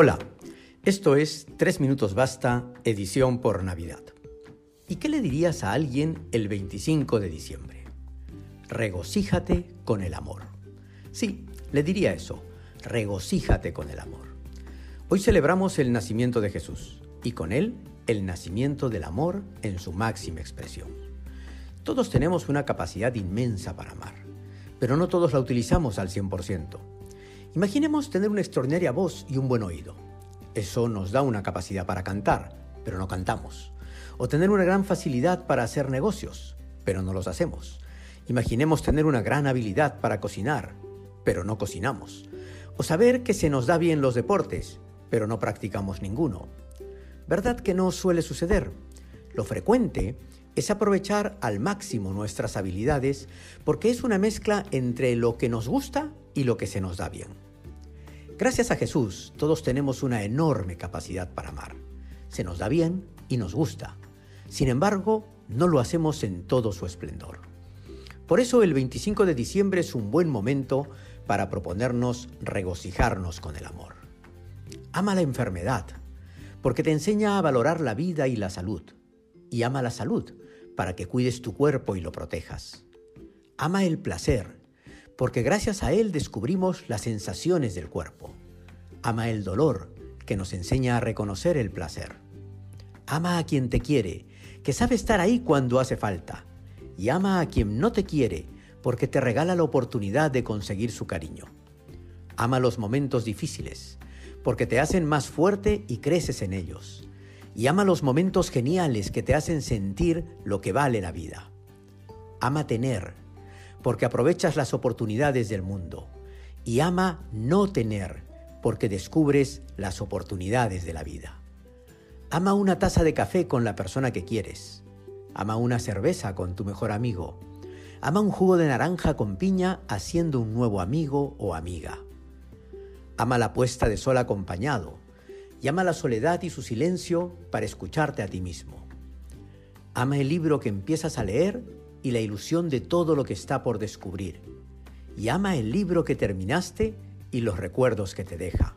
Hola, esto es 3 Minutos Basta, edición por Navidad. ¿Y qué le dirías a alguien el 25 de diciembre? Regocíjate con el amor. Sí, le diría eso, regocíjate con el amor. Hoy celebramos el nacimiento de Jesús y con él el nacimiento del amor en su máxima expresión. Todos tenemos una capacidad inmensa para amar, pero no todos la utilizamos al 100%. Imaginemos tener una extraordinaria voz y un buen oído. Eso nos da una capacidad para cantar, pero no cantamos. O tener una gran facilidad para hacer negocios, pero no los hacemos. Imaginemos tener una gran habilidad para cocinar, pero no cocinamos. O saber que se nos da bien los deportes, pero no practicamos ninguno. ¿Verdad que no suele suceder? Lo frecuente es aprovechar al máximo nuestras habilidades porque es una mezcla entre lo que nos gusta y lo que se nos da bien. Gracias a Jesús, todos tenemos una enorme capacidad para amar. Se nos da bien y nos gusta. Sin embargo, no lo hacemos en todo su esplendor. Por eso el 25 de diciembre es un buen momento para proponernos regocijarnos con el amor. Ama la enfermedad, porque te enseña a valorar la vida y la salud. Y ama la salud, para que cuides tu cuerpo y lo protejas. Ama el placer, porque gracias a él descubrimos las sensaciones del cuerpo. Ama el dolor, que nos enseña a reconocer el placer. Ama a quien te quiere, que sabe estar ahí cuando hace falta. Y ama a quien no te quiere, porque te regala la oportunidad de conseguir su cariño. Ama los momentos difíciles, porque te hacen más fuerte y creces en ellos. Y ama los momentos geniales que te hacen sentir lo que vale la vida. Ama tener, porque aprovechas las oportunidades del mundo. Y ama no tener, porque descubres las oportunidades de la vida. Ama una taza de café con la persona que quieres. Ama una cerveza con tu mejor amigo. Ama un jugo de naranja con piña haciendo un nuevo amigo o amiga. Ama la puesta de sol acompañado. Y ama la soledad y su silencio para escucharte a ti mismo. Ama el libro que empiezas a leer y la ilusión de todo lo que está por descubrir. Y ama el libro que terminaste y los recuerdos que te deja.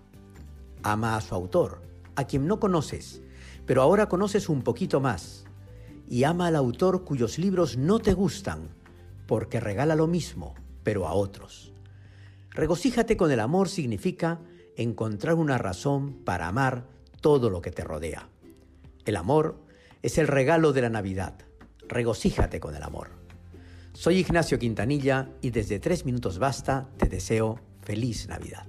Ama a su autor, a quien no conoces, pero ahora conoces un poquito más. Y ama al autor cuyos libros no te gustan, porque regala lo mismo, pero a otros. Regocíjate con el amor significa encontrar una razón para amar todo lo que te rodea. El amor es el regalo de la Navidad regocíjate con el amor. Soy Ignacio Quintanilla y desde Tres Minutos Basta te deseo feliz Navidad.